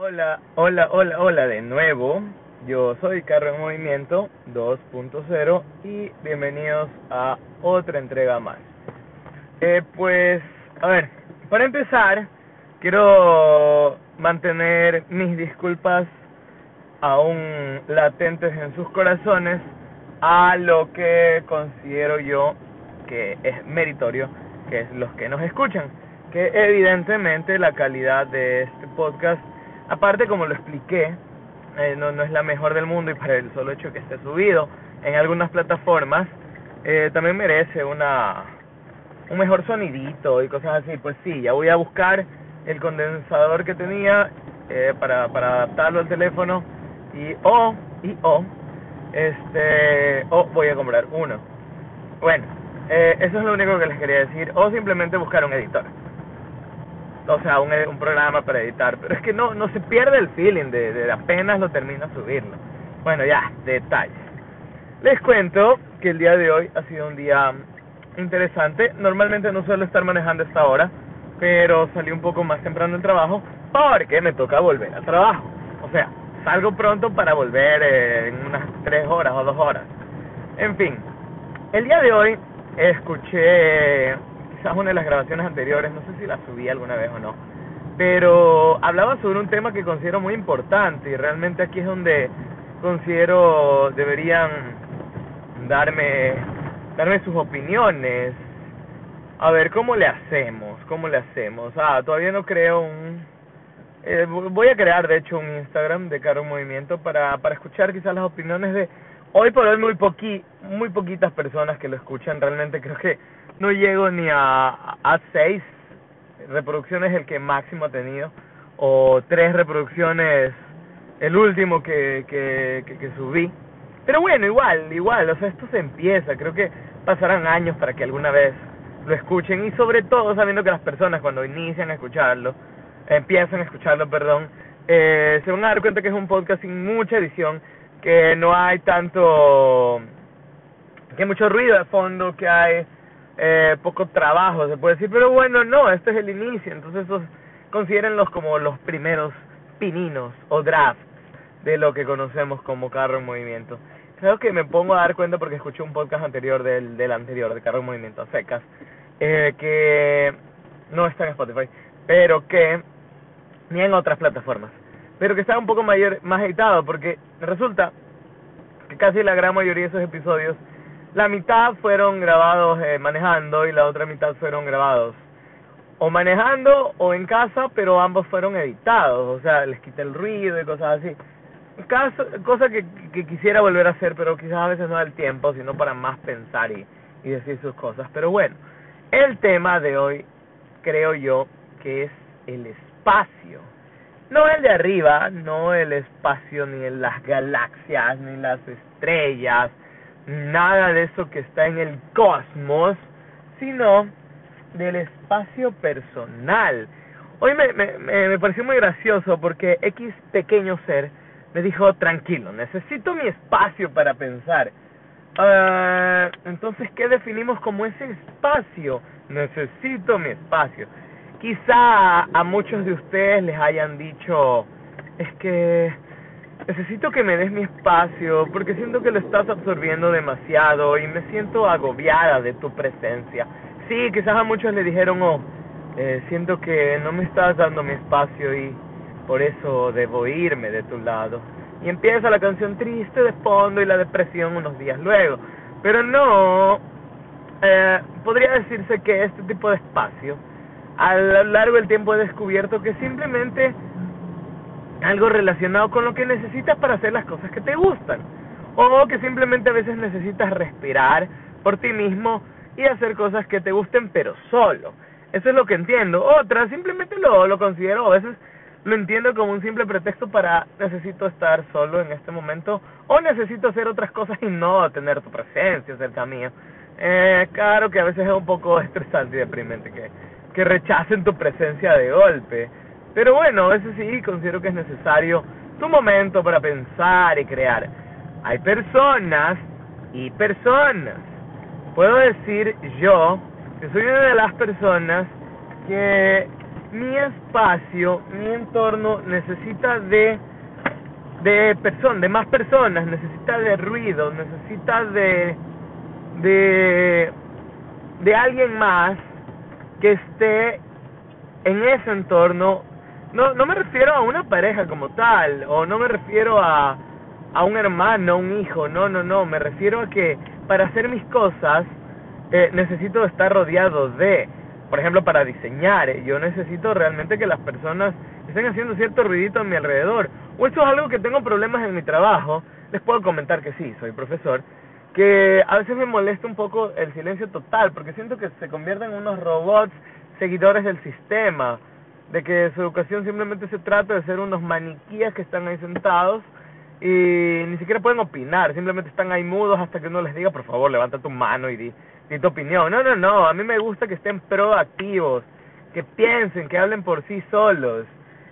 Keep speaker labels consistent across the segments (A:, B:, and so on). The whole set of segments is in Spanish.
A: Hola, hola, hola, hola de nuevo. Yo soy Carro en Movimiento 2.0 y bienvenidos a otra entrega más. Eh, pues, a ver, para empezar, quiero mantener mis disculpas aún latentes en sus corazones a lo que considero yo que es meritorio, que es los que nos escuchan. Que evidentemente la calidad de este podcast Aparte, como lo expliqué, eh, no, no es la mejor del mundo y para el solo hecho que esté subido en algunas plataformas, eh, también merece una un mejor sonidito y cosas así. Pues sí, ya voy a buscar el condensador que tenía eh, para, adaptarlo al teléfono y o y o este o voy a comprar uno. Bueno, eh, eso es lo único que les quería decir o simplemente buscar un editor o sea, un, un programa para editar, pero es que no, no se pierde el feeling de, de apenas lo termina subirlo. Bueno, ya, detalles. Les cuento que el día de hoy ha sido un día interesante. Normalmente no suelo estar manejando esta hora, pero salí un poco más temprano del trabajo porque me toca volver al trabajo. O sea, salgo pronto para volver en unas tres horas o dos horas. En fin, el día de hoy escuché quizás una de las grabaciones anteriores, no sé si la subí alguna vez o no, pero hablaba sobre un tema que considero muy importante y realmente aquí es donde considero deberían darme darme sus opiniones. A ver, ¿cómo le hacemos? ¿Cómo le hacemos? Ah, todavía no creo un... Eh, voy a crear, de hecho, un Instagram de Caro Movimiento para, para escuchar quizás las opiniones de... Hoy por hoy muy, poqui, muy poquitas personas que lo escuchan. Realmente creo que no llego ni a, seis reproducciones el que máximo ha tenido o tres reproducciones el último que, que, que, que, subí pero bueno igual igual o sea esto se empieza creo que pasarán años para que alguna vez lo escuchen y sobre todo sabiendo que las personas cuando inician a escucharlo empiezan a escucharlo perdón eh, se van a dar cuenta que es un podcast sin mucha edición que no hay tanto que hay mucho ruido de fondo que hay eh, poco trabajo, se puede decir, pero bueno, no, este es el inicio, entonces esos considérenlos como los primeros pininos o drafts de lo que conocemos como carro en movimiento. Creo que me pongo a dar cuenta porque escuché un podcast anterior del, del anterior, de carro en movimiento, secas, eh, que no está en Spotify, pero que ni en otras plataformas, pero que está un poco mayor, más editado porque resulta que casi la gran mayoría de esos episodios la mitad fueron grabados eh, manejando y la otra mitad fueron grabados o manejando o en casa, pero ambos fueron editados, o sea, les quité el ruido y cosas así. Caso, cosa que, que quisiera volver a hacer, pero quizás a veces no da el tiempo, sino para más pensar y, y decir sus cosas. Pero bueno, el tema de hoy creo yo que es el espacio. No el de arriba, no el espacio ni las galaxias, ni las estrellas, nada de eso que está en el cosmos, sino del espacio personal. Hoy me, me, me pareció muy gracioso porque X pequeño ser me dijo, tranquilo, necesito mi espacio para pensar. Uh, entonces, ¿qué definimos como ese espacio? Necesito mi espacio. Quizá a muchos de ustedes les hayan dicho, es que necesito que me des mi espacio porque siento que lo estás absorbiendo demasiado y me siento agobiada de tu presencia. Sí, quizás a muchos le dijeron, oh, eh, siento que no me estás dando mi espacio y por eso debo irme de tu lado. Y empieza la canción triste de fondo y la depresión unos días luego. Pero no, eh, podría decirse que este tipo de espacio, a lo largo del tiempo he descubierto que simplemente algo relacionado con lo que necesitas para hacer las cosas que te gustan. O que simplemente a veces necesitas respirar por ti mismo y hacer cosas que te gusten pero solo. Eso es lo que entiendo. Otras simplemente lo, lo considero, a veces lo entiendo como un simple pretexto para necesito estar solo en este momento o necesito hacer otras cosas y no tener tu presencia cerca mío. Eh, claro que a veces es un poco estresante y deprimente que, que rechacen tu presencia de golpe. Pero bueno, veces sí considero que es necesario tu momento para pensar y crear. Hay personas y personas. Puedo decir yo que soy una de las personas que mi espacio, mi entorno necesita de de persona, de más personas, necesita de ruido, necesita de de de alguien más que esté en ese entorno. No no me refiero a una pareja como tal o no me refiero a a un hermano, un hijo, no, no, no, me refiero a que para hacer mis cosas eh, necesito estar rodeado de, por ejemplo, para diseñar, eh, yo necesito realmente que las personas estén haciendo cierto ruidito a mi alrededor. O esto es algo que tengo problemas en mi trabajo, les puedo comentar que sí, soy profesor, que a veces me molesta un poco el silencio total, porque siento que se convierten en unos robots seguidores del sistema, de que su educación simplemente se trata de ser unos maniquíes que están ahí sentados y ni siquiera pueden opinar, simplemente están ahí mudos hasta que uno les diga, por favor, levanta tu mano y di, di tu opinión. No, no, no, a mí me gusta que estén proactivos, que piensen, que hablen por sí solos,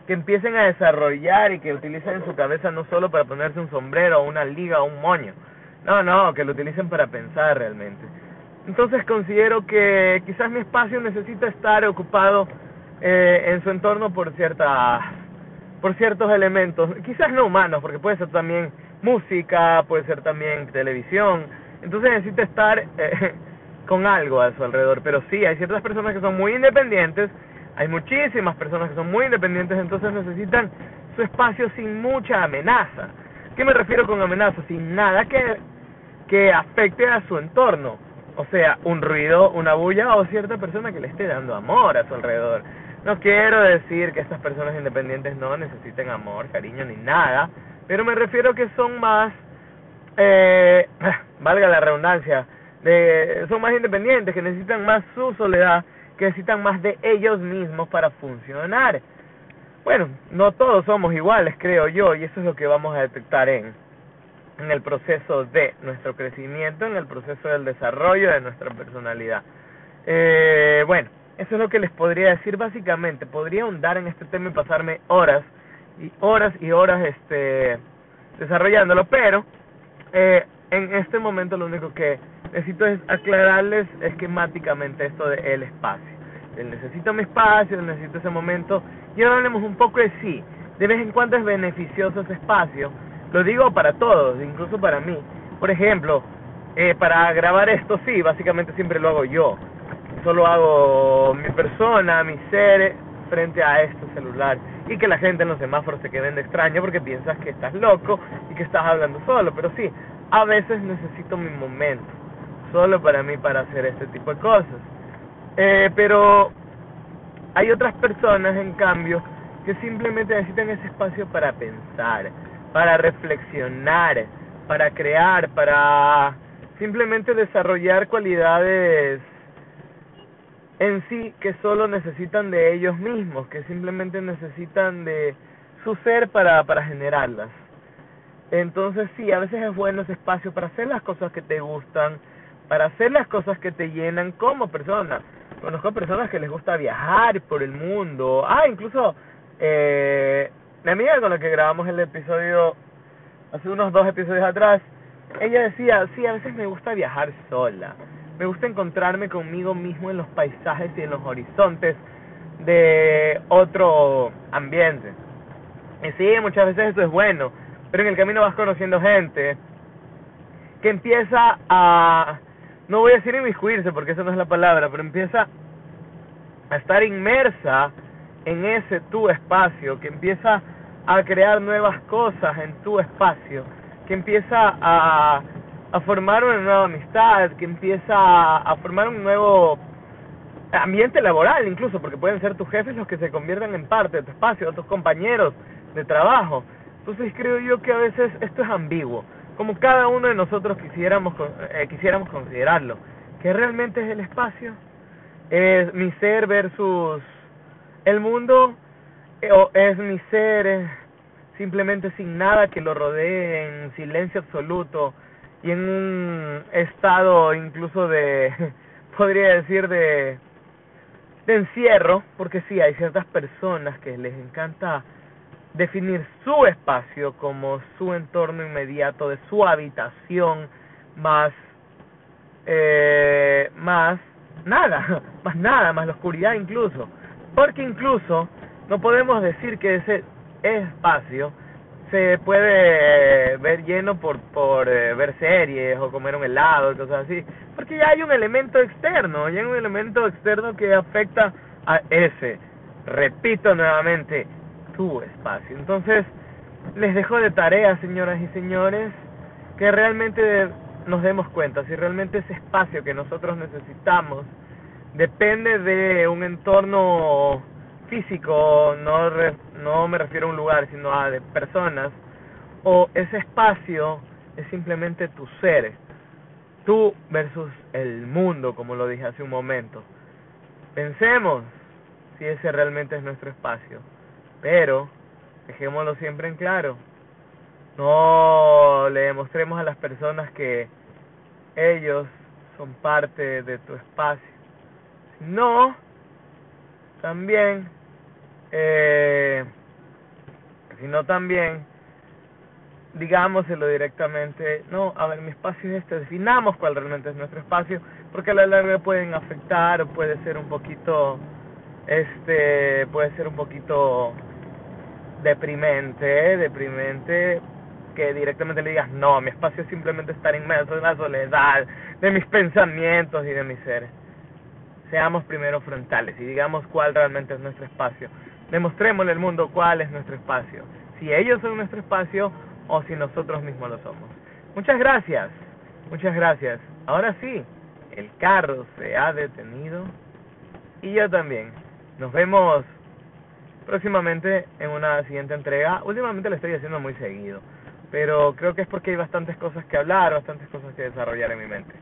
A: que empiecen a desarrollar y que utilicen su cabeza no solo para ponerse un sombrero, una liga o un moño. No, no, que lo utilicen para pensar realmente. Entonces considero que quizás mi espacio necesita estar ocupado eh, en su entorno por ciertas por ciertos elementos, quizás no humanos, porque puede ser también música, puede ser también televisión, entonces necesita estar eh, con algo a su alrededor, pero sí, hay ciertas personas que son muy independientes, hay muchísimas personas que son muy independientes, entonces necesitan su espacio sin mucha amenaza. ¿Qué me refiero con amenaza? Sin nada que, que afecte a su entorno. O sea, un ruido, una bulla o cierta persona que le esté dando amor a su alrededor. No quiero decir que estas personas independientes no necesiten amor, cariño ni nada, pero me refiero que son más, eh, valga la redundancia, de, son más independientes, que necesitan más su soledad, que necesitan más de ellos mismos para funcionar. Bueno, no todos somos iguales, creo yo, y eso es lo que vamos a detectar en, en el proceso de nuestro crecimiento, en el proceso del desarrollo de nuestra personalidad. Eh, bueno, eso es lo que les podría decir básicamente. Podría ahondar en este tema y pasarme horas y horas y horas este desarrollándolo, pero eh, en este momento lo único que necesito es aclararles esquemáticamente esto de el espacio. El necesito mi espacio, necesito ese momento. Y ahora hablemos un poco de sí. De vez en cuando es beneficioso ese espacio. Lo digo para todos, incluso para mí. Por ejemplo, eh, para grabar esto sí, básicamente siempre lo hago yo solo hago mi persona, mi ser frente a este celular y que la gente en los semáforos se queden de extraño porque piensas que estás loco y que estás hablando solo, pero sí, a veces necesito mi momento solo para mí para hacer este tipo de cosas. Eh, pero hay otras personas en cambio que simplemente necesitan ese espacio para pensar, para reflexionar, para crear, para simplemente desarrollar cualidades en sí que solo necesitan de ellos mismos, que simplemente necesitan de su ser para, para generarlas. Entonces sí, a veces es bueno ese espacio para hacer las cosas que te gustan, para hacer las cosas que te llenan como persona. Conozco personas que les gusta viajar por el mundo. Ah, incluso eh, amiga con la que grabamos el episodio hace unos dos episodios atrás, ella decía, sí, a veces me gusta viajar sola me gusta encontrarme conmigo mismo en los paisajes y en los horizontes de otro ambiente. Y sí, muchas veces eso es bueno, pero en el camino vas conociendo gente que empieza a, no voy a decir inmiscuirse porque esa no es la palabra, pero empieza a estar inmersa en ese tu espacio, que empieza a crear nuevas cosas en tu espacio, que empieza a a formar una nueva amistad, que empieza a, formar un nuevo ambiente laboral incluso, porque pueden ser tus jefes los que se conviertan en parte de tu espacio, tus compañeros de trabajo. Entonces creo yo que a veces esto es ambiguo, como cada uno de nosotros quisiéramos eh, quisiéramos considerarlo, que realmente es el espacio, es mi ser versus el mundo, eh, es mi ser simplemente sin nada que lo rodee, en silencio absoluto, y en un estado incluso de, podría decir, de, de encierro, porque sí, hay ciertas personas que les encanta definir su espacio como su entorno inmediato de su habitación más eh, más nada más nada más la oscuridad incluso Porque incluso no podemos decir que ese espacio se puede ver lleno por, por eh, ver series o comer un helado y cosas así, porque ya hay un elemento externo, ya hay un elemento externo que afecta a ese, repito nuevamente, tu espacio. Entonces, les dejo de tarea, señoras y señores, que realmente nos demos cuenta si realmente ese espacio que nosotros necesitamos depende de un entorno físico, no, no me refiero a un lugar, sino a de personas, o ese espacio es simplemente tu ser, tú versus el mundo, como lo dije hace un momento. Pensemos si ese realmente es nuestro espacio, pero dejémoslo siempre en claro. No le demostremos a las personas que ellos son parte de tu espacio. No, también, eh, sino también, digámoselo directamente, no, a ver, mi espacio es este, definamos cuál realmente es nuestro espacio, porque a la larga pueden afectar o puede ser un poquito, este, puede ser un poquito deprimente, deprimente, que directamente le digas, no, mi espacio es simplemente estar inmerso en la soledad de mis pensamientos y de mi ser. Seamos primero frontales y digamos cuál realmente es nuestro espacio. Demostrémosle al mundo cuál es nuestro espacio. Si ellos son nuestro espacio o si nosotros mismos lo somos. Muchas gracias. Muchas gracias. Ahora sí, el carro se ha detenido y yo también. Nos vemos próximamente en una siguiente entrega. Últimamente lo estoy haciendo muy seguido pero creo que es porque hay bastantes cosas que hablar, bastantes cosas que desarrollar en mi mente.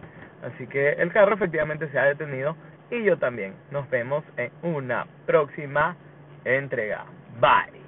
A: Así que el carro efectivamente se ha detenido y yo también. Nos vemos en una próxima entrega. Bye.